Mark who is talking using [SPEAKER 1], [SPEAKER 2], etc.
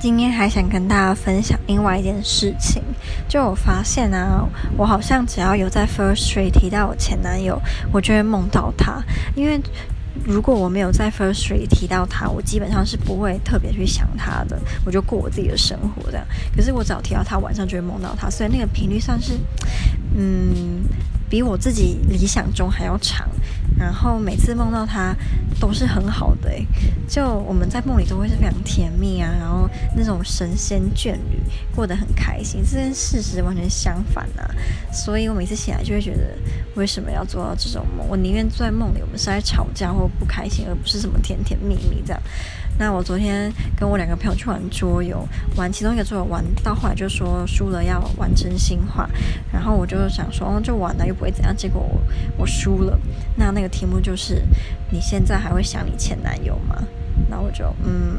[SPEAKER 1] 今天还想跟大家分享另外一件事情，就我发现啊，我好像只要有在 Firstory 提到我前男友，我就会梦到他。因为如果我没有在 Firstory 提到他，我基本上是不会特别去想他的，我就过我自己的生活这样。可是我只要提到他，晚上就会梦到他，所以那个频率算是，嗯。比我自己理想中还要长，然后每次梦到他都是很好的，就我们在梦里都会是非常甜蜜啊，然后那种神仙眷侣，过得很开心，这跟事实完全相反啊，所以我每次醒来就会觉得，为什么要做到这种梦？我宁愿坐在梦里，我们是在吵架或不开心，而不是什么甜甜蜜蜜这样。那我昨天跟我两个朋友去玩桌游，玩其中一个桌游玩到后来就说输了要玩真心话，然后我就想说，哦，就玩了又不会怎样，结果我我输了。那那个题目就是你现在还会想你前男友吗？那我就嗯。